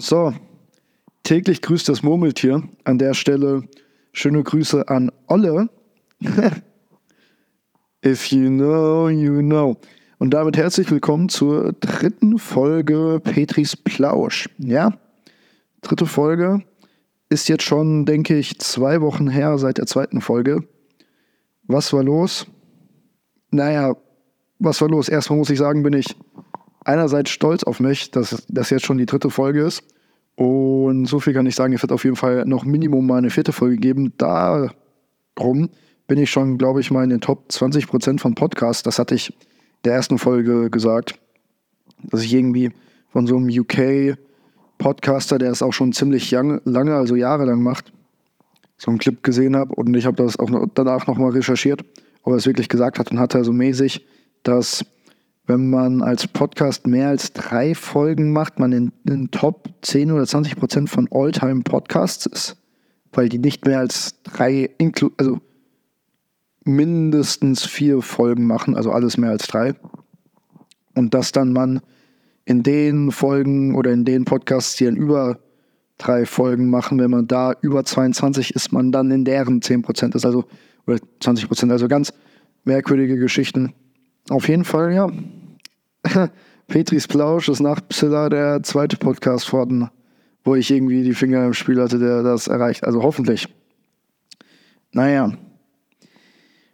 So, täglich grüßt das Murmeltier. An der Stelle schöne Grüße an Olle. If you know, you know. Und damit herzlich willkommen zur dritten Folge Petris Plausch. Ja, dritte Folge ist jetzt schon, denke ich, zwei Wochen her seit der zweiten Folge. Was war los? Naja, was war los? Erstmal muss ich sagen, bin ich einerseits stolz auf mich, dass das jetzt schon die dritte Folge ist. Und so viel kann ich sagen, es wird auf jeden Fall noch Minimum mal eine vierte Folge geben. Darum bin ich schon, glaube ich, mal in den Top 20 Prozent von Podcasts. Das hatte ich der ersten Folge gesagt, dass ich irgendwie von so einem UK-Podcaster, der es auch schon ziemlich young, lange, also jahrelang macht, so einen Clip gesehen habe. Und ich habe das auch danach nochmal recherchiert, ob er es wirklich gesagt hat und hatte er so mäßig, dass wenn man als Podcast mehr als drei Folgen macht, man in den Top 10 oder 20 Prozent von All-Time Podcasts ist, weil die nicht mehr als drei, also mindestens vier Folgen machen, also alles mehr als drei. Und dass dann man in den Folgen oder in den Podcasts, die dann über drei Folgen machen, wenn man da über 22 ist, man dann in deren 10 Prozent ist, also oder 20 Prozent, also ganz merkwürdige Geschichten. Auf jeden Fall, ja, Petris Plausch ist nach Psylla der zweite Podcast von, wo ich irgendwie die Finger im Spiel hatte, der das erreicht. Also hoffentlich. Naja.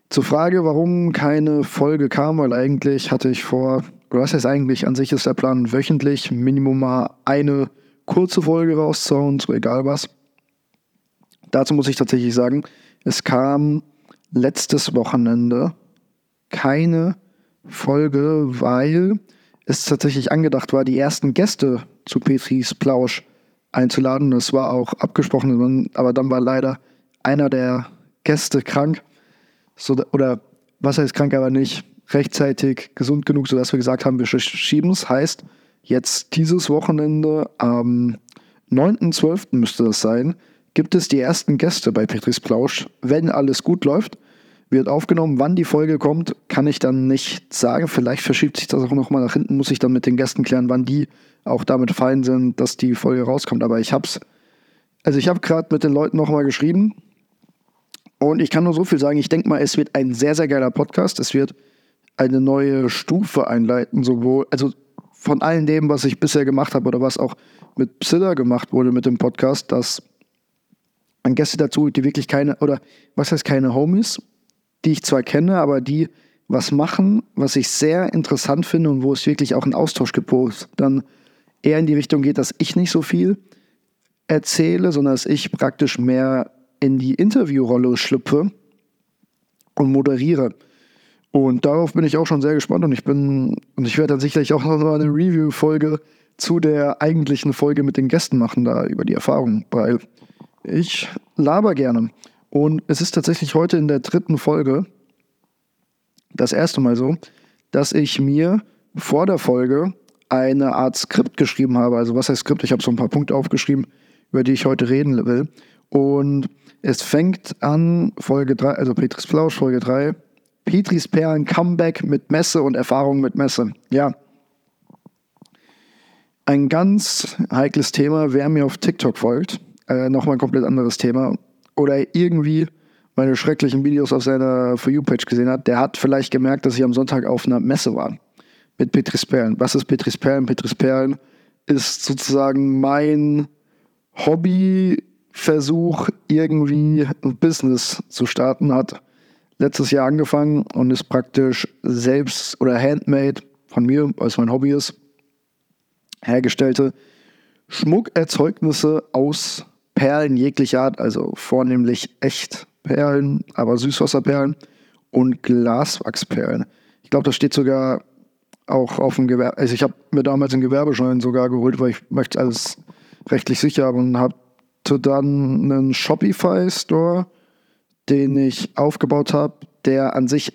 Zur Frage, warum keine Folge kam, weil eigentlich hatte ich vor, oder was heißt eigentlich, an sich ist der Plan wöchentlich Minimum mal eine kurze Folge rauszuhauen, so egal was. Dazu muss ich tatsächlich sagen, es kam letztes Wochenende keine Folge, weil es tatsächlich angedacht war, die ersten Gäste zu Petris Plausch einzuladen. Das war auch abgesprochen, aber dann war leider einer der Gäste krank. So, oder was heißt krank, aber nicht rechtzeitig gesund genug, sodass wir gesagt haben, wir schieben es. Heißt, jetzt dieses Wochenende am 9.12. müsste das sein, gibt es die ersten Gäste bei Petris Plausch, wenn alles gut läuft wird aufgenommen. Wann die Folge kommt, kann ich dann nicht sagen. Vielleicht verschiebt sich das auch nochmal nach hinten, muss ich dann mit den Gästen klären, wann die auch damit fein sind, dass die Folge rauskommt. Aber ich hab's, also ich habe gerade mit den Leuten nochmal geschrieben und ich kann nur so viel sagen. Ich denke mal, es wird ein sehr, sehr geiler Podcast. Es wird eine neue Stufe einleiten, sowohl, also von all dem, was ich bisher gemacht habe oder was auch mit Psylla gemacht wurde mit dem Podcast, dass man Gäste dazu, die wirklich keine, oder was heißt keine Homies, die ich zwar kenne, aber die was machen, was ich sehr interessant finde und wo es wirklich auch einen Austausch gibt, wo es dann eher in die Richtung geht, dass ich nicht so viel erzähle, sondern dass ich praktisch mehr in die Interviewrolle schlüpfe und moderiere. Und darauf bin ich auch schon sehr gespannt und ich bin, und ich werde dann sicherlich auch noch eine Review-Folge zu der eigentlichen Folge mit den Gästen machen, da über die Erfahrung, weil ich laber gerne. Und es ist tatsächlich heute in der dritten Folge das erste Mal so, dass ich mir vor der Folge eine Art Skript geschrieben habe. Also was heißt Skript? Ich habe so ein paar Punkte aufgeschrieben, über die ich heute reden will. Und es fängt an, Folge 3, also Petris Flausch, Folge 3, Petris Perlen, Comeback mit Messe und Erfahrung mit Messe. Ja. Ein ganz heikles Thema, wer mir auf TikTok folgt, äh, nochmal ein komplett anderes Thema oder irgendwie meine schrecklichen Videos auf seiner For You-Page gesehen hat, der hat vielleicht gemerkt, dass ich am Sonntag auf einer Messe war. Mit Petris Perlen. Was ist Petris Perlen? Petris Perlen ist sozusagen mein Hobbyversuch, irgendwie ein Business zu starten. Hat letztes Jahr angefangen und ist praktisch selbst oder handmade von mir, weil es mein Hobby ist, hergestellte Schmuckerzeugnisse aus Perlen jeglicher Art, also vornehmlich echt Perlen, aber Süßwasserperlen und Glaswachsperlen. Ich glaube, das steht sogar auch auf dem Gewerbe. Also ich habe mir damals einen Gewerbeschein sogar geholt, weil ich möchte alles rechtlich sicher haben und hatte dann einen Shopify-Store, den ich aufgebaut habe, der an sich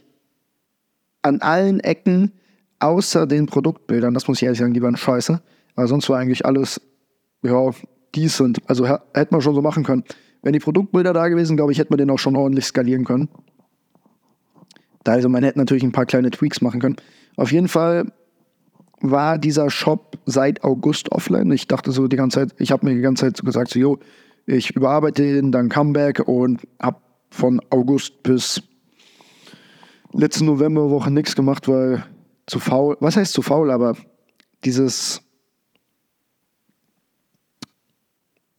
an allen Ecken außer den Produktbildern, das muss ich ehrlich sagen, die waren scheiße, aber sonst war eigentlich alles ja, decent. Also hätte man schon so machen können. Wenn die Produktbilder da gewesen, glaube ich, hätte man den auch schon ordentlich skalieren können. Da also man hätte natürlich ein paar kleine Tweaks machen können. Auf jeden Fall war dieser Shop seit August offline. Ich dachte so die ganze Zeit, ich habe mir die ganze Zeit so gesagt, so, yo, ich überarbeite den, dann Comeback und habe von August bis letzte Novemberwoche nichts gemacht, weil zu faul, was heißt zu faul, aber dieses,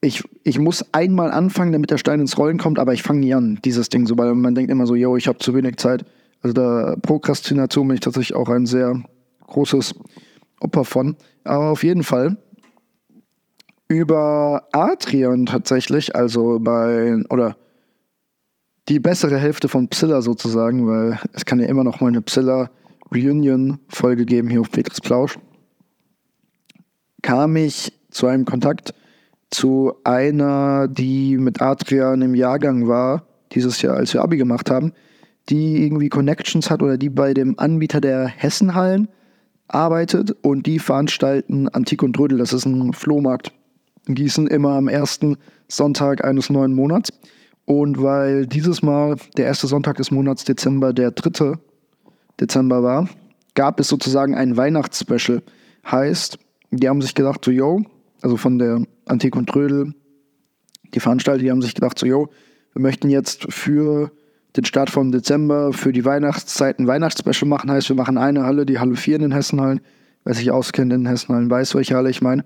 ich, ich muss einmal anfangen, damit der Stein ins Rollen kommt, aber ich fange nie an, dieses Ding so, weil man denkt immer so, yo, ich habe zu wenig Zeit. Also da Prokrastination bin ich tatsächlich auch ein sehr großes Opfer von. Aber auf jeden Fall über Atrion tatsächlich, also bei, oder die bessere Hälfte von Psilla sozusagen, weil es kann ja immer noch mal eine Psilla Reunion-Folge geben hier auf Petrus Plausch, kam ich zu einem Kontakt zu einer, die mit Adrian im Jahrgang war, dieses Jahr, als wir Abi gemacht haben, die irgendwie Connections hat oder die bei dem Anbieter der Hessenhallen arbeitet und die veranstalten Antik und Trödel. Das ist ein Flohmarkt in Gießen immer am ersten Sonntag eines neuen Monats. Und weil dieses Mal der erste Sonntag des Monats Dezember der dritte Dezember war, gab es sozusagen ein Weihnachtsspecial. Heißt, die haben sich gedacht, so, yo, also von der Antik und Trödel, die Veranstalter, die haben sich gedacht, so, yo, wir möchten jetzt für den Start vom Dezember, für die Weihnachtszeit ein Weihnachtsspecial machen. Heißt, wir machen eine Halle, die Halle 4 in den Hessenhallen. Wer sich auskennt in den Hessenhallen, weiß, welche Halle ich meine.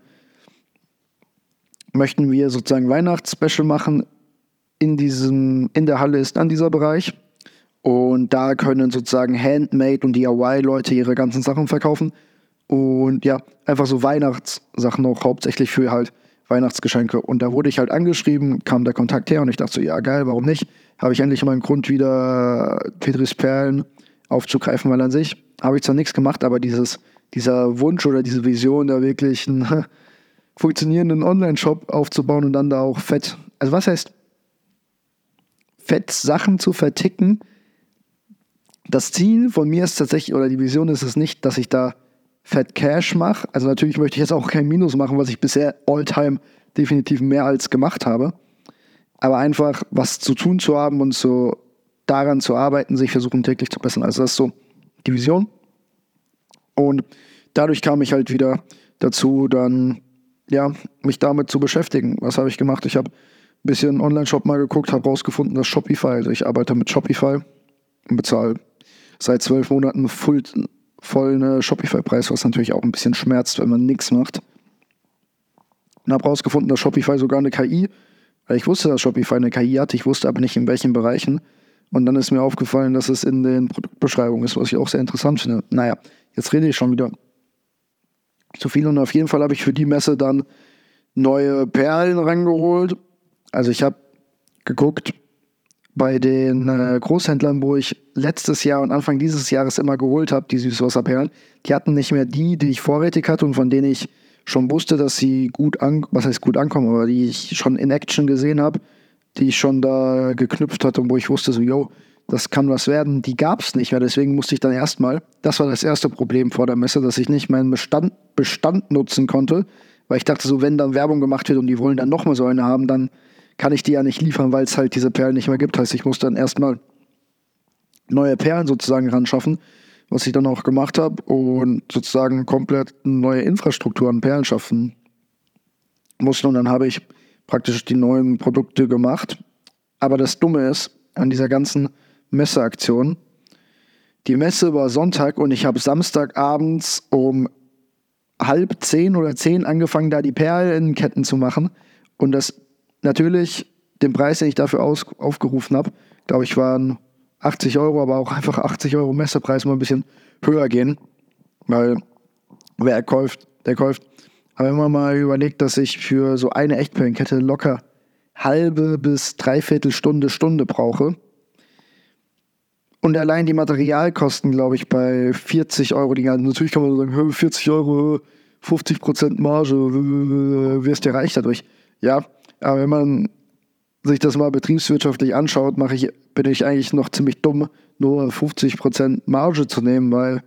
Möchten wir sozusagen Weihnachtsspecial machen. In, diesem, in der Halle ist dann dieser Bereich. Und da können sozusagen Handmade und DIY-Leute ihre ganzen Sachen verkaufen. Und ja, einfach so Weihnachtssachen auch hauptsächlich für halt Weihnachtsgeschenke. Und da wurde ich halt angeschrieben, kam der Kontakt her und ich dachte so, ja geil, warum nicht? Habe ich endlich mal einen Grund wieder Petris Perlen aufzugreifen, weil an sich habe ich zwar nichts gemacht, aber dieses, dieser Wunsch oder diese Vision, da wirklich einen funktionierenden Online-Shop aufzubauen und dann da auch fett, also was heißt fett Sachen zu verticken, das Ziel von mir ist tatsächlich, oder die Vision ist es nicht, dass ich da Fat Cash mache. Also natürlich möchte ich jetzt auch kein Minus machen, was ich bisher all-time definitiv mehr als gemacht habe. Aber einfach was zu tun zu haben und so daran zu arbeiten, sich versuchen täglich zu bessern. Also das ist so die Vision. Und dadurch kam ich halt wieder dazu, dann ja, mich damit zu beschäftigen. Was habe ich gemacht? Ich habe ein bisschen Online-Shop mal geguckt, habe rausgefunden, dass Shopify, also ich arbeite mit Shopify und bezahle seit zwölf Monaten voll, voll eine Shopify-Preis, was natürlich auch ein bisschen schmerzt, wenn man nichts macht. Und habe herausgefunden, dass Shopify sogar eine KI, weil ich wusste, dass Shopify eine KI hat, ich wusste aber nicht in welchen Bereichen. Und dann ist mir aufgefallen, dass es in den Produktbeschreibungen ist, was ich auch sehr interessant finde. Naja, jetzt rede ich schon wieder zu viel und auf jeden Fall habe ich für die Messe dann neue Perlen rangeholt. Also ich habe geguckt, bei den äh, Großhändlern, wo ich letztes Jahr und Anfang dieses Jahres immer geholt habe, die Süßwasserperlen, die hatten nicht mehr die, die ich vorrätig hatte und von denen ich schon wusste, dass sie gut an, was heißt gut ankommen, aber die ich schon in Action gesehen habe, die ich schon da geknüpft hatte und wo ich wusste, so, yo, das kann was werden, die gab es nicht mehr. Deswegen musste ich dann erstmal, das war das erste Problem vor der Messe, dass ich nicht meinen Bestand, Bestand nutzen konnte, weil ich dachte, so, wenn dann Werbung gemacht wird und die wollen dann nochmal so eine haben, dann kann ich die ja nicht liefern, weil es halt diese Perlen nicht mehr gibt. Heißt, ich muss dann erstmal neue Perlen sozusagen ran schaffen, was ich dann auch gemacht habe und sozusagen komplett neue Infrastruktur an Perlen schaffen musste. Und dann habe ich praktisch die neuen Produkte gemacht. Aber das Dumme ist an dieser ganzen Messeaktion, die Messe war Sonntag und ich habe Samstagabends um halb zehn oder zehn angefangen, da die Perlenketten zu machen. Und das natürlich den Preis, den ich dafür aus, aufgerufen habe, glaube ich, waren 80 Euro, aber auch einfach 80 Euro Messepreis mal ein bisschen höher gehen, weil wer kauft, der kauft. Aber wenn man mal überlegt, dass ich für so eine Echtperlenkette locker halbe bis dreiviertel Stunde, Stunde brauche und allein die Materialkosten, glaube ich, bei 40 Euro, die, natürlich kann man sagen, 40 Euro, 50% Marge, wirst du reich dadurch. Ja, aber wenn man sich das mal betriebswirtschaftlich anschaut, mache ich, bin ich eigentlich noch ziemlich dumm, nur 50% Marge zu nehmen, weil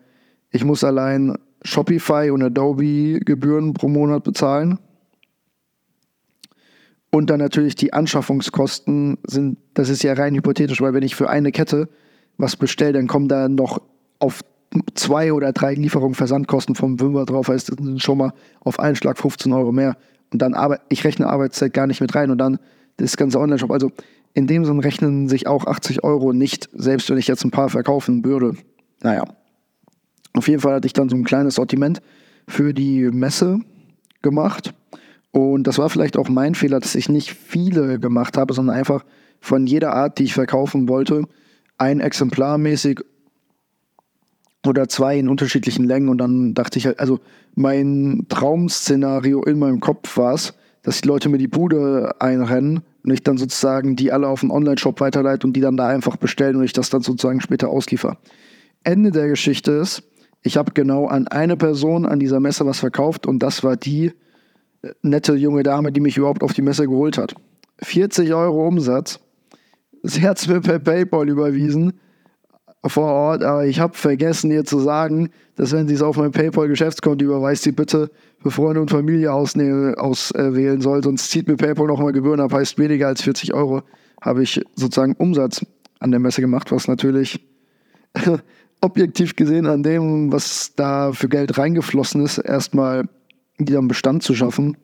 ich muss allein Shopify und Adobe Gebühren pro Monat bezahlen. Und dann natürlich die Anschaffungskosten sind, das ist ja rein hypothetisch, weil wenn ich für eine Kette was bestelle, dann kommen da noch auf zwei oder drei Lieferungen Versandkosten vom Fünfer drauf, heißt, das sind schon mal auf einen Schlag 15 Euro mehr. Und dann, aber ich rechne Arbeitszeit gar nicht mit rein und dann das ganze Online-Shop. Also in dem Sinne rechnen sich auch 80 Euro nicht, selbst wenn ich jetzt ein paar verkaufen würde. Naja. Auf jeden Fall hatte ich dann so ein kleines Sortiment für die Messe gemacht. Und das war vielleicht auch mein Fehler, dass ich nicht viele gemacht habe, sondern einfach von jeder Art, die ich verkaufen wollte, ein Exemplar mäßig oder zwei in unterschiedlichen Längen. Und dann dachte ich halt, also mein Traum-Szenario in meinem Kopf war es, dass die Leute mir die Bude einrennen und ich dann sozusagen die alle auf den Online-Shop weiterleite und die dann da einfach bestellen und ich das dann sozusagen später ausliefer. Ende der Geschichte ist, ich habe genau an eine Person an dieser Messe was verkauft und das war die äh, nette junge Dame, die mich überhaupt auf die Messe geholt hat. 40 Euro Umsatz. Sie hat es mir per PayPal überwiesen vor Ort, aber ich habe vergessen ihr zu sagen, dass wenn sie es auf mein PayPal-Geschäftskonto überweist, sie bitte für Freunde und Familie auswählen soll, sonst zieht mir PayPal nochmal Gebühren ab, heißt weniger als 40 Euro habe ich sozusagen Umsatz an der Messe gemacht, was natürlich objektiv gesehen an dem, was da für Geld reingeflossen ist, erstmal wieder einen Bestand zu schaffen,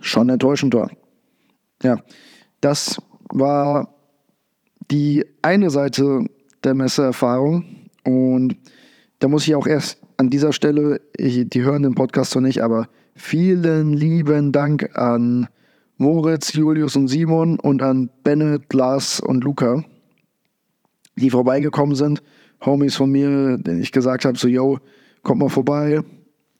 schon enttäuschend war. Ja, das war die eine Seite der Messeerfahrung. Und da muss ich auch erst an dieser Stelle, ich, die hören den Podcast noch nicht, aber vielen lieben Dank an Moritz, Julius und Simon und an Bennett, Lars und Luca, die vorbeigekommen sind. Homies von mir, denen ich gesagt habe, so, yo, kommt mal vorbei,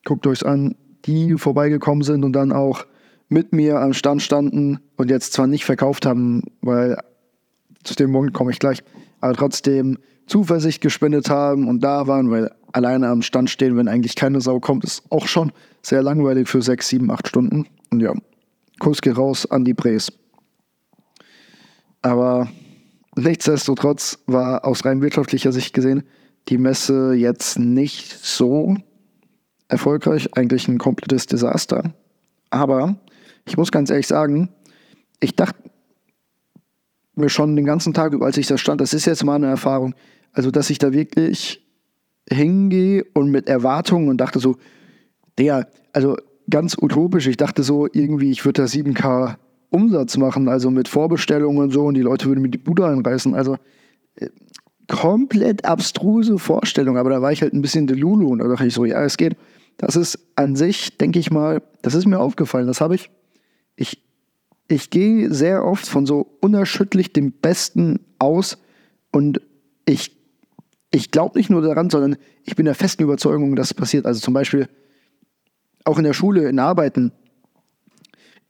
guckt euch's an, die vorbeigekommen sind und dann auch mit mir am Stand standen und jetzt zwar nicht verkauft haben, weil zu dem Punkt komme ich gleich, aber trotzdem Zuversicht gespendet haben und da waren, weil alleine am Stand stehen, wenn eigentlich keine Sau kommt, ist auch schon sehr langweilig für sechs, sieben, acht Stunden. Und ja, Kuss geht raus an die Präs. Aber nichtsdestotrotz war aus rein wirtschaftlicher Sicht gesehen die Messe jetzt nicht so erfolgreich, eigentlich ein komplettes Desaster. Aber ich muss ganz ehrlich sagen, ich dachte mir schon den ganzen Tag über, als ich da stand, das ist jetzt mal eine Erfahrung. Also, dass ich da wirklich hingehe und mit Erwartungen und dachte so, der, also ganz utopisch, ich dachte so irgendwie, ich würde da 7K Umsatz machen, also mit Vorbestellungen und so und die Leute würden mir die Bude einreißen. Also äh, komplett abstruse Vorstellung, aber da war ich halt ein bisschen Delulu und da dachte ich so, ja, es geht. Das ist an sich, denke ich mal, das ist mir aufgefallen, das habe ich, ich ich gehe sehr oft von so unerschütterlich dem Besten aus und ich, ich glaube nicht nur daran, sondern ich bin der festen Überzeugung, dass es passiert. Also zum Beispiel auch in der Schule, in Arbeiten.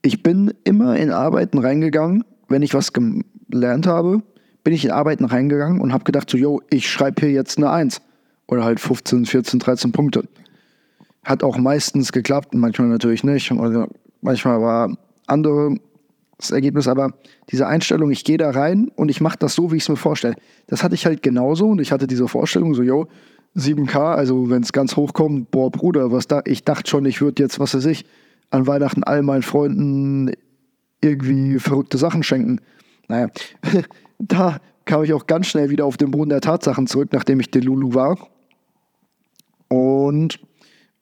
Ich bin immer in Arbeiten reingegangen, wenn ich was gelernt habe, bin ich in Arbeiten reingegangen und habe gedacht, so, yo, ich schreibe hier jetzt eine 1 oder halt 15, 14, 13 Punkte. Hat auch meistens geklappt, manchmal natürlich nicht. Manchmal war andere das Ergebnis, aber diese Einstellung, ich gehe da rein und ich mache das so, wie ich es mir vorstelle. Das hatte ich halt genauso und ich hatte diese Vorstellung, so, yo, 7K, also wenn es ganz hoch kommt, boah, Bruder, was da, ich dachte schon, ich würde jetzt, was weiß ich, an Weihnachten all meinen Freunden irgendwie verrückte Sachen schenken. Naja, da kam ich auch ganz schnell wieder auf den Boden der Tatsachen zurück, nachdem ich Delulu war. Und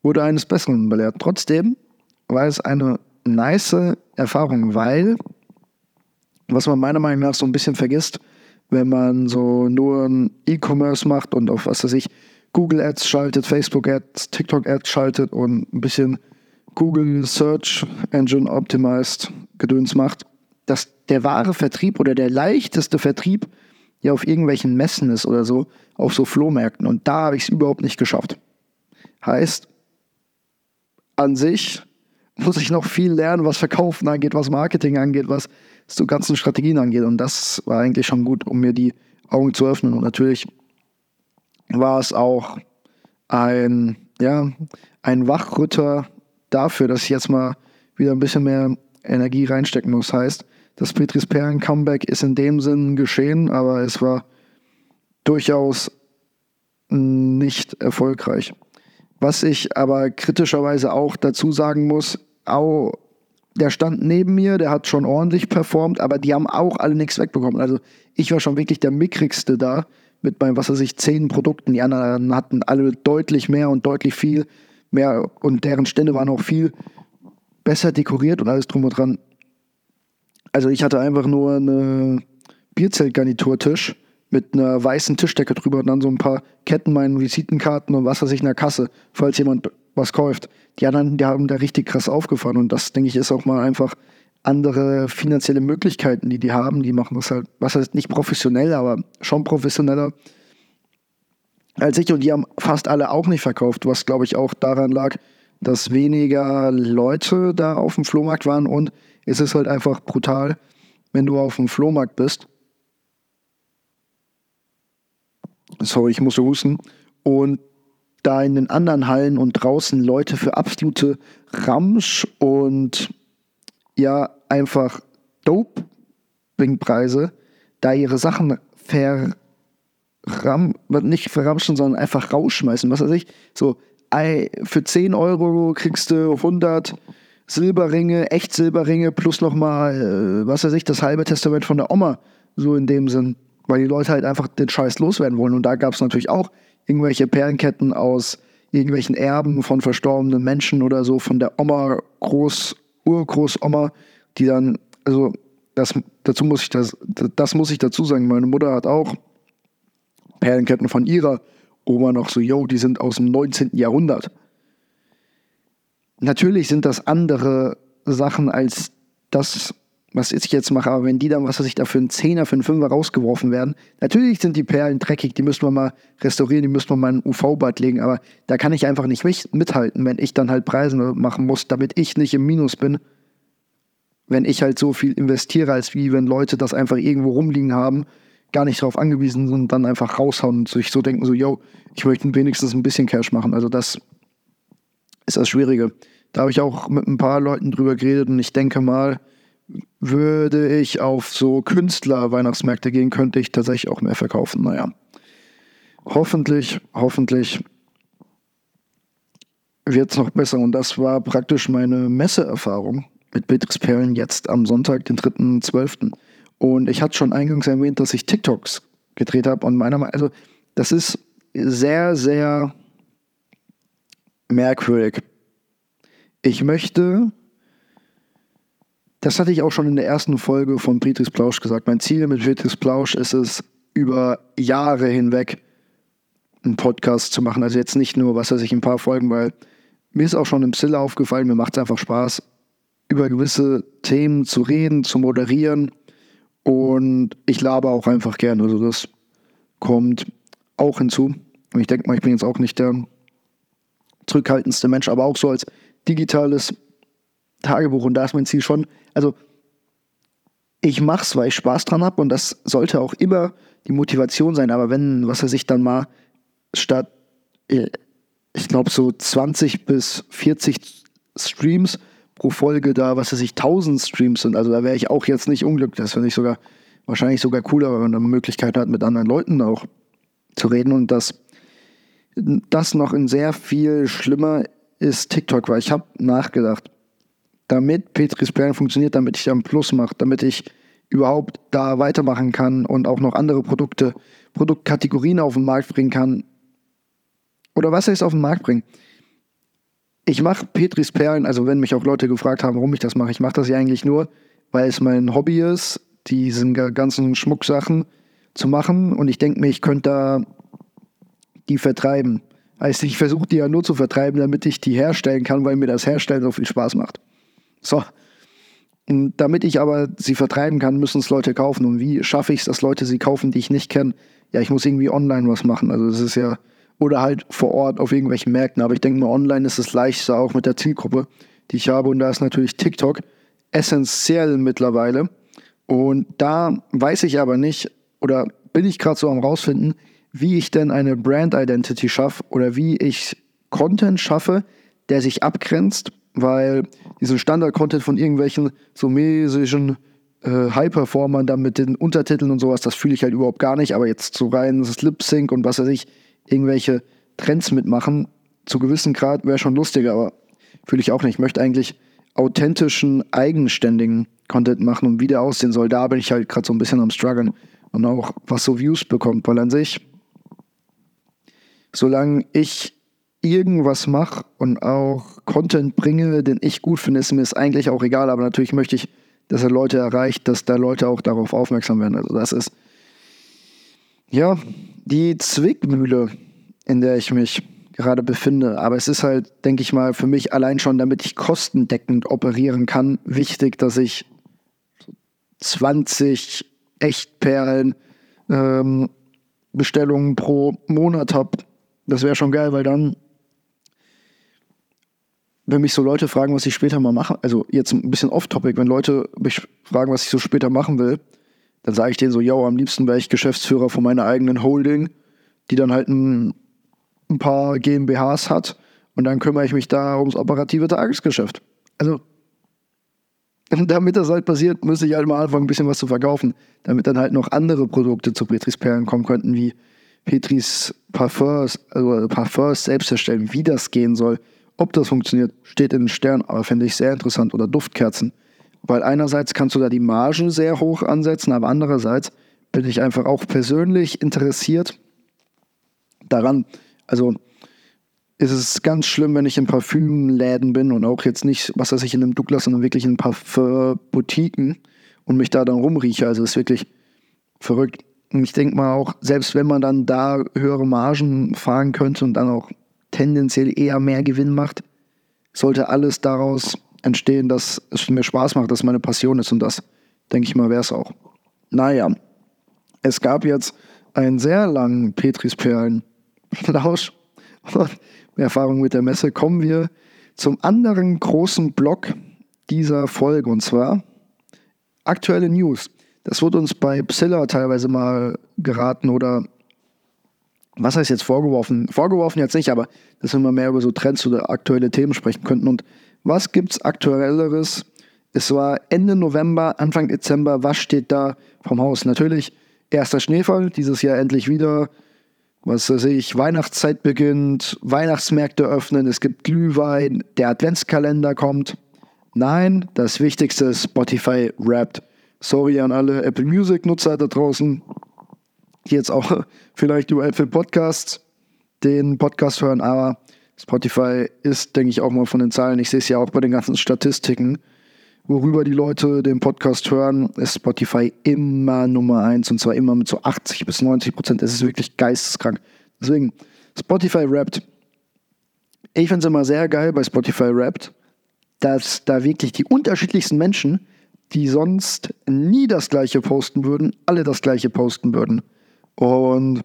wurde eines Besseren belehrt. Trotzdem war es eine nice Erfahrung, weil, was man meiner Meinung nach so ein bisschen vergisst, wenn man so nur E-Commerce macht und auf was weiß ich, Google Ads schaltet, Facebook Ads, TikTok Ads schaltet und ein bisschen Google Search Engine Optimized Gedöns macht, dass der wahre Vertrieb oder der leichteste Vertrieb ja auf irgendwelchen Messen ist oder so, auf so Flohmärkten. Und da habe ich es überhaupt nicht geschafft. Heißt, an sich muss ich noch viel lernen, was Verkaufen angeht, was Marketing angeht, was so ganzen Strategien angeht. Und das war eigentlich schon gut, um mir die Augen zu öffnen. Und natürlich war es auch ein, ja, ein Wachrütter dafür, dass ich jetzt mal wieder ein bisschen mehr Energie reinstecken muss. Heißt, das Petris Perlen Comeback ist in dem Sinn geschehen, aber es war durchaus nicht erfolgreich. Was ich aber kritischerweise auch dazu sagen muss, auch, der stand neben mir, der hat schon ordentlich performt, aber die haben auch alle nichts wegbekommen. Also ich war schon wirklich der mickrigste da mit meinen, was weiß ich, zehn Produkten. Die anderen hatten alle deutlich mehr und deutlich viel mehr und deren Stände waren auch viel besser dekoriert und alles drum und dran. Also ich hatte einfach nur eine Bierzeltgarniturtisch mit einer weißen Tischdecke drüber und dann so ein paar Ketten, meinen Visitenkarten und was weiß ich in der Kasse, falls jemand was kauft. Die anderen, die haben da richtig krass aufgefahren und das, denke ich, ist auch mal einfach andere finanzielle Möglichkeiten, die die haben. Die machen das halt, was heißt nicht professionell, aber schon professioneller als ich und die haben fast alle auch nicht verkauft, was glaube ich auch daran lag, dass weniger Leute da auf dem Flohmarkt waren und es ist halt einfach brutal, wenn du auf dem Flohmarkt bist. Sorry, ich muss husten. Und da in den anderen Hallen und draußen Leute für absolute Ramsch und ja, einfach Dope-Preise da ihre Sachen ver ram, nicht verramschen, sondern einfach rausschmeißen. Was weiß ich, so für 10 Euro kriegst du 100 Silberringe, echt Silberringe plus nochmal, äh, was weiß ich, das halbe Testament von der Oma. So in dem Sinn. Weil die Leute halt einfach den Scheiß loswerden wollen. Und da gab es natürlich auch irgendwelche Perlenketten aus irgendwelchen Erben von verstorbenen Menschen oder so, von der Oma, Groß, Urgroßoma, die dann, also das, dazu muss ich das, das muss ich dazu sagen. Meine Mutter hat auch Perlenketten von ihrer Oma noch so, yo, die sind aus dem 19. Jahrhundert. Natürlich sind das andere Sachen als das, was ich jetzt mache, aber wenn die dann, was weiß ich, da für einen Zehner, für einen Fünfer rausgeworfen werden, natürlich sind die Perlen dreckig, die müssen wir mal restaurieren, die müssen wir mal in ein UV-Bad legen, aber da kann ich einfach nicht mithalten, wenn ich dann halt Preise machen muss, damit ich nicht im Minus bin, wenn ich halt so viel investiere, als wie wenn Leute das einfach irgendwo rumliegen haben gar nicht darauf angewiesen sind und dann einfach raushauen und sich so denken, so, yo, ich möchte wenigstens ein bisschen Cash machen. Also das ist das Schwierige. Da habe ich auch mit ein paar Leuten drüber geredet und ich denke mal, würde ich auf so Künstler-Weihnachtsmärkte gehen, könnte ich tatsächlich auch mehr verkaufen. Naja, hoffentlich, hoffentlich wird es noch besser. Und das war praktisch meine Messeerfahrung mit Beatrix Perlen jetzt am Sonntag, den 3.12. Und ich hatte schon eingangs erwähnt, dass ich TikToks gedreht habe. Und meiner Meinung also das ist sehr, sehr merkwürdig. Ich möchte, das hatte ich auch schon in der ersten Folge von Beatrice Plausch gesagt, mein Ziel mit Beatrice Plausch ist es, über Jahre hinweg einen Podcast zu machen. Also jetzt nicht nur, was weiß ich, ein paar Folgen, weil mir ist auch schon im Zilla aufgefallen, mir macht es einfach Spaß, über gewisse Themen zu reden, zu moderieren und ich laber auch einfach gern. Also das kommt auch hinzu. Und ich denke mal, ich bin jetzt auch nicht der zurückhaltendste Mensch, aber auch so als digitales Tagebuch. Und da ist mein Ziel schon, also ich mache es, weil ich Spaß dran habe und das sollte auch immer die Motivation sein. Aber wenn, was er sich dann mal statt, äh, ich glaube, so 20 bis 40 Streams pro Folge da, was weiß ich, 1000 Streams sind. Also da wäre ich auch jetzt nicht unglücklich. Das finde ich sogar wahrscheinlich sogar cooler, weil man eine Möglichkeit hat, mit anderen Leuten auch zu reden. Und das, das noch in sehr viel schlimmer ist TikTok, weil ich habe nachgedacht, damit Petris Plan funktioniert, damit ich da einen Plus mache, damit ich überhaupt da weitermachen kann und auch noch andere Produkte, Produktkategorien auf den Markt bringen kann. Oder was heißt auf den Markt bringen? ich mache Petris Perlen, also wenn mich auch Leute gefragt haben, warum ich das mache, ich mache das ja eigentlich nur, weil es mein Hobby ist, diesen ganzen Schmucksachen zu machen und ich denke mir, ich könnte da die vertreiben. Heißt, ich versuche die ja nur zu vertreiben, damit ich die herstellen kann, weil mir das Herstellen so viel Spaß macht. So. Und damit ich aber sie vertreiben kann, müssen es Leute kaufen. Und wie schaffe ich es, dass Leute sie kaufen, die ich nicht kenne? Ja, ich muss irgendwie online was machen. Also das ist ja oder halt vor Ort auf irgendwelchen Märkten. Aber ich denke mal, online ist es leichter auch mit der Zielgruppe, die ich habe. Und da ist natürlich TikTok essentiell mittlerweile. Und da weiß ich aber nicht, oder bin ich gerade so am rausfinden, wie ich denn eine Brand Identity schaffe oder wie ich Content schaffe, der sich abgrenzt, weil diesen Standard-Content von irgendwelchen so mäßigen äh, High-Performern dann mit den Untertiteln und sowas, das fühle ich halt überhaupt gar nicht, aber jetzt so rein das Lip-Sync und was weiß ich, irgendwelche Trends mitmachen, zu gewissen Grad wäre schon lustiger, aber fühle ich auch nicht. Ich möchte eigentlich authentischen, eigenständigen Content machen und wie der aussehen soll. Da bin ich halt gerade so ein bisschen am struggeln und auch was so Views bekommt, weil an sich solange ich irgendwas mache und auch Content bringe, den ich gut finde, ist mir es eigentlich auch egal. Aber natürlich möchte ich, dass er Leute erreicht, dass da Leute auch darauf aufmerksam werden. Also das ist ja die Zwickmühle, in der ich mich gerade befinde. Aber es ist halt, denke ich mal, für mich allein schon, damit ich kostendeckend operieren kann, wichtig, dass ich 20 Echtperlen ähm, Bestellungen pro Monat habe. Das wäre schon geil, weil dann wenn mich so Leute fragen, was ich später mal mache, also jetzt ein bisschen off-topic, wenn Leute mich fragen, was ich so später machen will, dann sage ich denen so, ja, am liebsten wäre ich Geschäftsführer von meiner eigenen Holding, die dann halt ein, ein paar GmbHs hat und dann kümmere ich mich da ums operative Tagesgeschäft. Also, damit das halt passiert, müsste ich halt mal anfangen, ein bisschen was zu verkaufen, damit dann halt noch andere Produkte zu Petris Perlen kommen könnten, wie Petris Parfums, also Parfums selbst erstellen, wie das gehen soll ob das funktioniert, steht in den Sternen, aber finde ich sehr interessant. Oder Duftkerzen. Weil einerseits kannst du da die Marge sehr hoch ansetzen, aber andererseits bin ich einfach auch persönlich interessiert daran. Also ist es ganz schlimm, wenn ich in Parfümläden bin und auch jetzt nicht, was weiß ich, in einem Douglas, sondern wirklich in Parfumboutiquen und mich da dann rumrieche. Also ist wirklich verrückt. Und ich denke mal auch, selbst wenn man dann da höhere Margen fahren könnte und dann auch tendenziell eher mehr Gewinn macht, sollte alles daraus entstehen, dass es mir Spaß macht, dass meine Passion ist und das, denke ich mal, wäre es auch. Naja, es gab jetzt einen sehr langen Petris Perlen Lausch und Erfahrung mit der Messe. Kommen wir zum anderen großen Block dieser Folge und zwar aktuelle News. Das wurde uns bei Psilla teilweise mal geraten oder was heißt jetzt vorgeworfen? Vorgeworfen jetzt nicht, aber dass wir mal mehr über so Trends oder aktuelle Themen sprechen könnten. Und was gibt es aktuelleres? Es war Ende November, Anfang Dezember. Was steht da vom Haus? Natürlich erster Schneefall, dieses Jahr endlich wieder. Was weiß ich, Weihnachtszeit beginnt, Weihnachtsmärkte öffnen, es gibt Glühwein, der Adventskalender kommt. Nein, das Wichtigste ist Spotify Wrapped. Sorry an alle Apple Music Nutzer da draußen die jetzt auch vielleicht über Apple Podcasts den Podcast hören, aber Spotify ist, denke ich, auch mal von den Zahlen, ich sehe es ja auch bei den ganzen Statistiken, worüber die Leute den Podcast hören, ist Spotify immer Nummer eins und zwar immer mit so 80 bis 90 Prozent. Es ist wirklich geisteskrank. Deswegen, Spotify Wrapped. Ich finde es immer sehr geil bei Spotify Wrapped, dass da wirklich die unterschiedlichsten Menschen, die sonst nie das gleiche posten würden, alle das gleiche posten würden. Und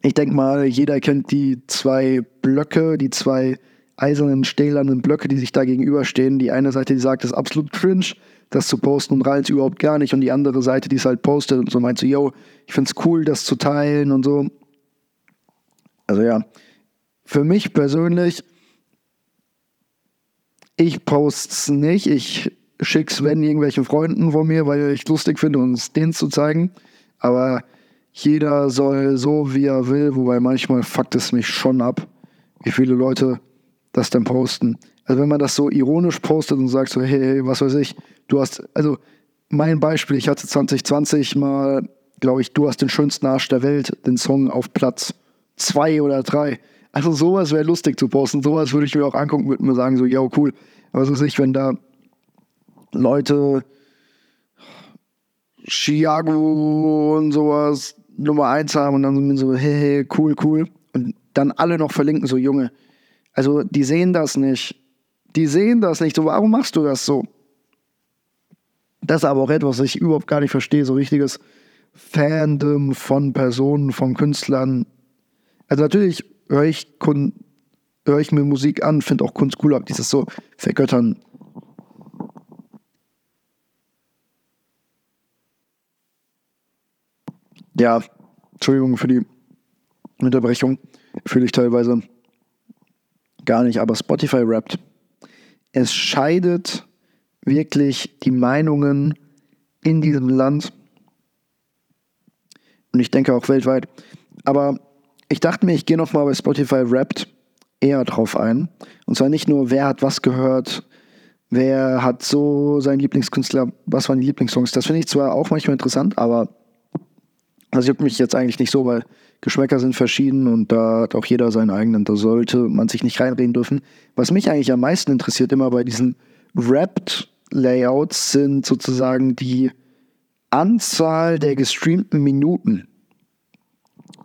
ich denke mal, jeder kennt die zwei Blöcke, die zwei eisernen, stählernen Blöcke, die sich da gegenüberstehen. Die eine Seite, die sagt, das ist absolut cringe, das zu posten und reizt überhaupt gar nicht. Und die andere Seite, die es halt postet und so meint so, yo, ich finde es cool, das zu teilen und so. Also ja, für mich persönlich, ich poste es nicht. Ich schicke es, wenn irgendwelchen Freunden von mir, weil ich es lustig finde, uns denen zu zeigen. Aber jeder soll so, wie er will, wobei manchmal fuckt es mich schon ab, wie viele Leute das dann posten. Also wenn man das so ironisch postet und sagt so, hey, hey was weiß ich, du hast, also mein Beispiel, ich hatte 2020 mal, glaube ich, du hast den schönsten Arsch der Welt, den Song auf Platz zwei oder drei. Also sowas wäre lustig zu posten, sowas würde ich mir auch angucken, würde mir sagen so, ja, cool. Aber so sich, wenn da Leute Chiago und sowas Nummer eins haben und dann so, hey, hey, cool, cool. Und dann alle noch verlinken, so Junge. Also die sehen das nicht. Die sehen das nicht. So, warum machst du das so? Das ist aber auch etwas, was ich überhaupt gar nicht verstehe. So richtiges Fandom von Personen, von Künstlern. Also natürlich höre ich, hör ich mir Musik an, finde auch Kunst cool, aber dieses so vergöttern ja, Entschuldigung für die Unterbrechung, fühle ich teilweise gar nicht, aber Spotify rappt. Es scheidet wirklich die Meinungen in diesem Land und ich denke auch weltweit. Aber ich dachte mir, ich gehe nochmal bei Spotify Rappt eher drauf ein. Und zwar nicht nur, wer hat was gehört, wer hat so seinen Lieblingskünstler, was waren die Lieblingssongs. Das finde ich zwar auch manchmal interessant, aber das juckt mich jetzt eigentlich nicht so, weil Geschmäcker sind verschieden und da hat auch jeder seinen eigenen. Da sollte man sich nicht reinreden dürfen. Was mich eigentlich am meisten interessiert, immer bei diesen Wrapped-Layouts, sind sozusagen die Anzahl der gestreamten Minuten.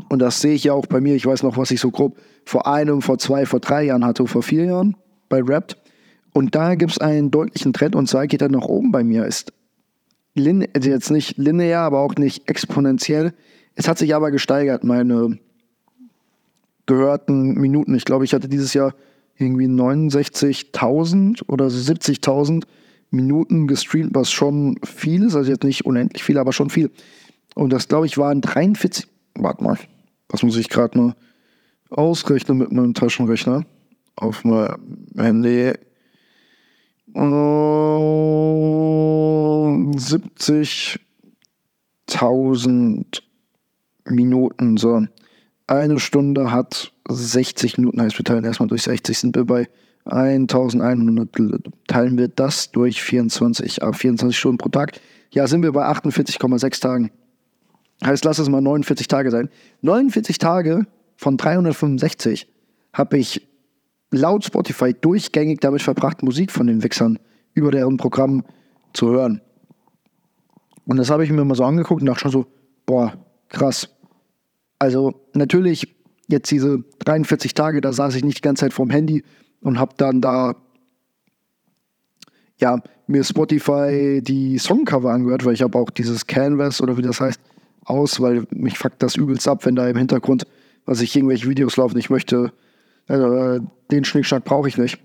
Und das sehe ich ja auch bei mir. Ich weiß noch, was ich so grob vor einem, vor zwei, vor drei Jahren hatte, vor vier Jahren bei Wrapped. Und da gibt es einen deutlichen Trend und zwar geht er nach oben bei mir. Ist also jetzt nicht linear, aber auch nicht exponentiell. Es hat sich aber gesteigert, meine gehörten Minuten. Ich glaube, ich hatte dieses Jahr irgendwie 69.000 oder 70.000 Minuten gestreamt, was schon viel ist. Also jetzt nicht unendlich viel, aber schon viel. Und das, glaube ich, waren 43. Warte mal, was muss ich gerade mal ausrechnen mit meinem Taschenrechner auf meinem Handy? 70.000 Minuten. So, eine Stunde hat 60 Minuten, heißt wir teilen erstmal durch 60, sind wir bei 1100. Teilen wir das durch 24, ab 24 Stunden pro Tag. Ja, sind wir bei 48,6 Tagen. Heißt, lass es mal 49 Tage sein. 49 Tage von 365 habe ich laut Spotify durchgängig damit verbracht, Musik von den Wichsern über deren Programm zu hören. Und das habe ich mir mal so angeguckt und dachte schon so, boah, krass. Also natürlich jetzt diese 43 Tage, da saß ich nicht die ganze Zeit vorm Handy und habe dann da ja, mir Spotify die Songcover angehört, weil ich habe auch dieses Canvas oder wie das heißt aus, weil mich fuckt das übelst ab, wenn da im Hintergrund, was ich irgendwelche Videos laufen, ich möchte also, den Schnickschnack brauche ich nicht.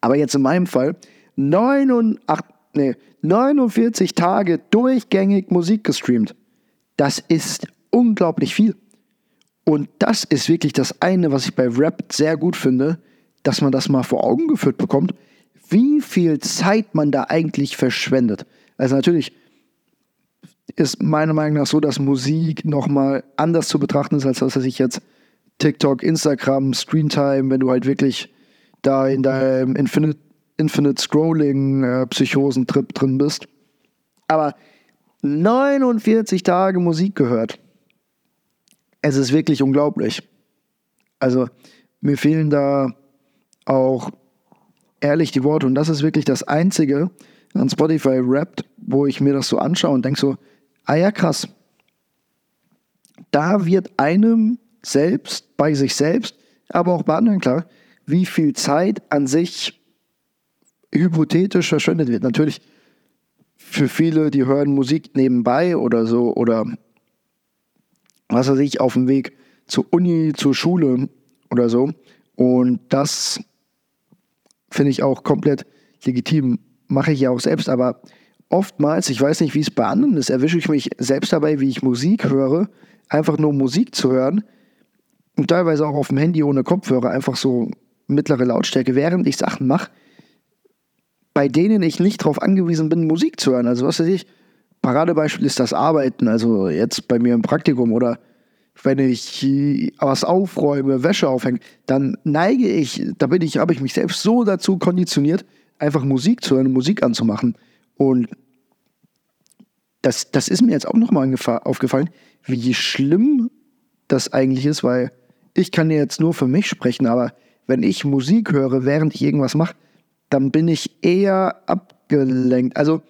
Aber jetzt in meinem Fall 89, nee, 49 Tage durchgängig Musik gestreamt. Das ist unglaublich viel. Und das ist wirklich das eine, was ich bei Rap sehr gut finde, dass man das mal vor Augen geführt bekommt, wie viel Zeit man da eigentlich verschwendet. Also natürlich ist meiner Meinung nach so, dass Musik nochmal anders zu betrachten ist, als dass ich jetzt TikTok, Instagram, Screentime, wenn du halt wirklich da in deinem Infinite, Infinite Scrolling äh, Psychosen-Trip drin bist. Aber 49 Tage Musik gehört. Es ist wirklich unglaublich. Also mir fehlen da auch ehrlich die Worte und das ist wirklich das Einzige an Spotify Wrapped, wo ich mir das so anschaue und denke so, ah ja krass, da wird einem selbst, bei sich selbst, aber auch bei anderen klar, wie viel Zeit an sich hypothetisch verschwendet wird. Natürlich für viele, die hören Musik nebenbei oder so oder was weiß ich, auf dem Weg zur Uni, zur Schule oder so. Und das finde ich auch komplett legitim. Mache ich ja auch selbst, aber oftmals, ich weiß nicht, wie es bei anderen ist, erwische ich mich selbst dabei, wie ich Musik höre, einfach nur Musik zu hören, und teilweise auch auf dem Handy ohne Kopfhörer, einfach so mittlere Lautstärke, während ich Sachen mache, bei denen ich nicht darauf angewiesen bin, Musik zu hören. Also was weiß ich, Paradebeispiel ist das Arbeiten, also jetzt bei mir im Praktikum oder wenn ich was aufräume, Wäsche aufhänge, dann neige ich, da bin ich, habe ich mich selbst so dazu konditioniert, einfach Musik zu hören, Musik anzumachen. Und das, das ist mir jetzt auch nochmal aufgefallen, wie schlimm das eigentlich ist, weil ich kann jetzt nur für mich sprechen, aber wenn ich Musik höre, während ich irgendwas mache, dann bin ich eher abgelenkt. Also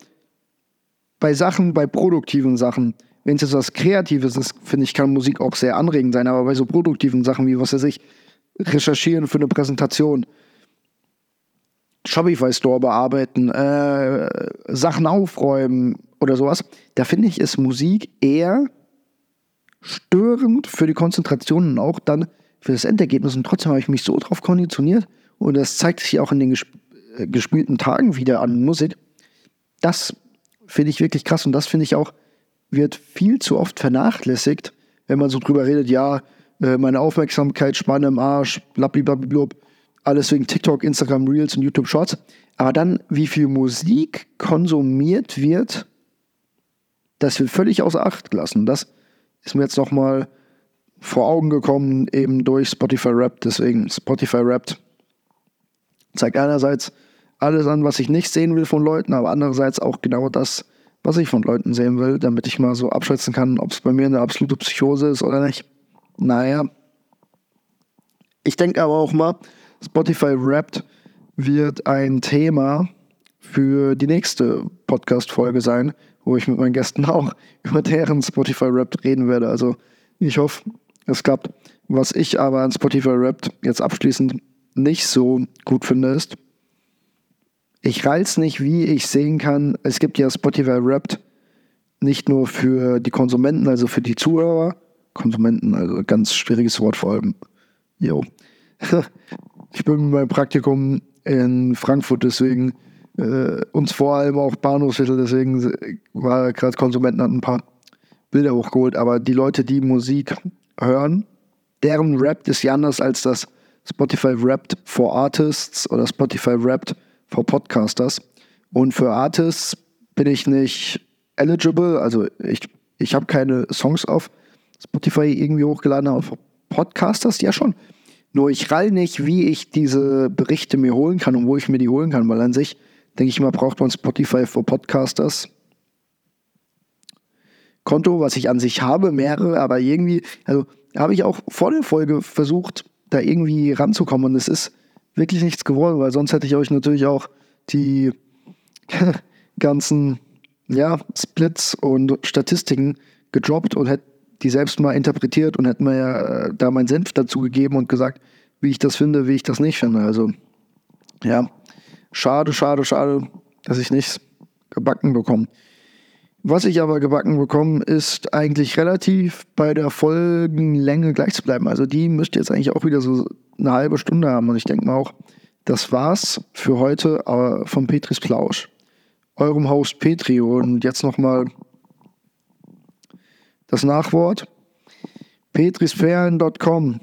bei Sachen, bei produktiven Sachen, wenn es jetzt was Kreatives ist, finde ich, kann Musik auch sehr anregend sein, aber bei so produktiven Sachen wie, was weiß ich, recherchieren für eine Präsentation, Shopify Store bearbeiten, äh, Sachen aufräumen oder sowas, da finde ich, ist Musik eher störend für die Konzentration und auch dann für das Endergebnis. Und trotzdem habe ich mich so drauf konditioniert und das zeigt sich auch in den gesp äh, gespielten Tagen wieder an Musik. Das finde ich wirklich krass und das finde ich auch, wird viel zu oft vernachlässigt, wenn man so drüber redet, ja, äh, meine Aufmerksamkeitsspanne im Arsch, blablabla, alles wegen TikTok, Instagram Reels und YouTube Shorts. Aber dann, wie viel Musik konsumiert wird, das wird völlig außer Acht gelassen. Das ist mir jetzt nochmal vor Augen gekommen, eben durch Spotify Rap. Deswegen Spotify Rap zeigt einerseits alles an, was ich nicht sehen will von Leuten, aber andererseits auch genau das, was ich von Leuten sehen will, damit ich mal so abschätzen kann, ob es bei mir eine absolute Psychose ist oder nicht. Naja. Ich denke aber auch mal, Spotify Wrapped wird ein Thema für die nächste Podcast-Folge sein, wo ich mit meinen Gästen auch über deren Spotify Wrapped reden werde. Also ich hoffe, es klappt. Was ich aber an Spotify Wrapped jetzt abschließend nicht so gut finde, ist, ich reiz nicht, wie ich sehen kann, es gibt ja Spotify Wrapped nicht nur für die Konsumenten, also für die Zuhörer, Konsumenten, also ganz schwieriges Wort vor allem. Jo. ich bin beim Praktikum in Frankfurt, deswegen äh, uns vor allem auch Bahnhofsviertel, deswegen war gerade Konsumenten hat ein paar Bilder hochgeholt, aber die Leute, die Musik hören, deren Rap ist ja anders als das Spotify Wrapped for Artists oder Spotify Wrapped for Podcasters. Und für Artists bin ich nicht eligible, also ich, ich habe keine Songs auf Spotify irgendwie hochgeladen, aber für Podcasters ja schon. Nur ich rall nicht, wie ich diese Berichte mir holen kann und wo ich mir die holen kann, weil an sich, denke ich mal, braucht man Spotify for Podcasters. Konto, was ich an sich habe, mehrere, aber irgendwie, also habe ich auch vor der Folge versucht, da irgendwie ranzukommen und es ist wirklich nichts geworden, weil sonst hätte ich euch natürlich auch die ganzen ja, Splits und Statistiken gedroppt und hätte die selbst mal interpretiert und hätte mir ja äh, da meinen Senf dazu gegeben und gesagt, wie ich das finde, wie ich das nicht finde. Also ja, schade, schade, schade, dass ich nichts gebacken bekomme. Was ich aber gebacken bekomme, ist eigentlich relativ bei der Folgenlänge gleich zu bleiben. Also die müsste jetzt eigentlich auch wieder so eine halbe Stunde haben. Und ich denke mal auch, das war's für heute vom Petris Plausch, eurem Host Petri. Und jetzt nochmal das Nachwort. petrisferien.com.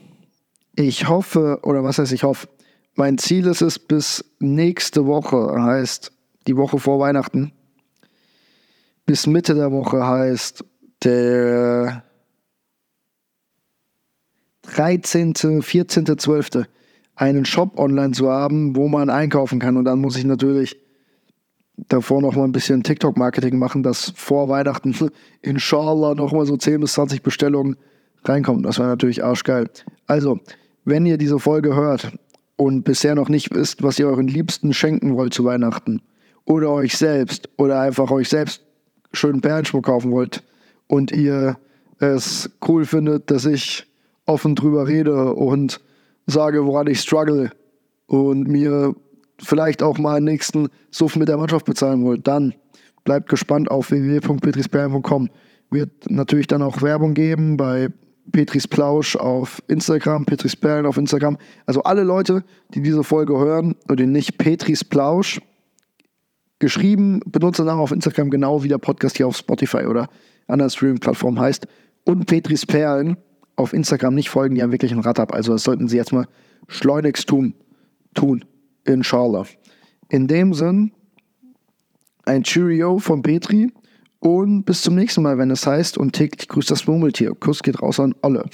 Ich hoffe, oder was heißt ich hoffe, mein Ziel ist es bis nächste Woche, heißt die Woche vor Weihnachten, bis Mitte der Woche heißt der 13., 14., 12. einen Shop online zu haben, wo man einkaufen kann. Und dann muss ich natürlich davor noch mal ein bisschen TikTok-Marketing machen, dass vor Weihnachten inshallah noch mal so 10 bis 20 Bestellungen reinkommen. Das wäre natürlich arschgeil. Also, wenn ihr diese Folge hört und bisher noch nicht wisst, was ihr euren Liebsten schenken wollt zu Weihnachten oder euch selbst oder einfach euch selbst schönen Perlenschmuck kaufen wollt und ihr es cool findet, dass ich offen drüber rede und sage, woran ich struggle und mir vielleicht auch mal einen nächsten Suff mit der Mannschaft bezahlen wollt, dann bleibt gespannt auf www.petrisperlen.com. Wird natürlich dann auch Werbung geben bei Petris Plausch auf Instagram, Petris Perlen auf Instagram. Also alle Leute, die diese Folge hören und den nicht Petris Plausch geschrieben, Benutzernamen auf Instagram, genau wie der Podcast hier auf Spotify oder anderen Streaming-Plattformen heißt. Und Petris Perlen auf Instagram nicht folgen, die haben wirklich ein Rad ab. Also das sollten sie jetzt mal schleunigst tun. Tun. Inshallah. In dem Sinn, ein Cheerio von Petri und bis zum nächsten Mal, wenn es heißt und täglich grüßt das Murmeltier. Kuss geht raus an alle.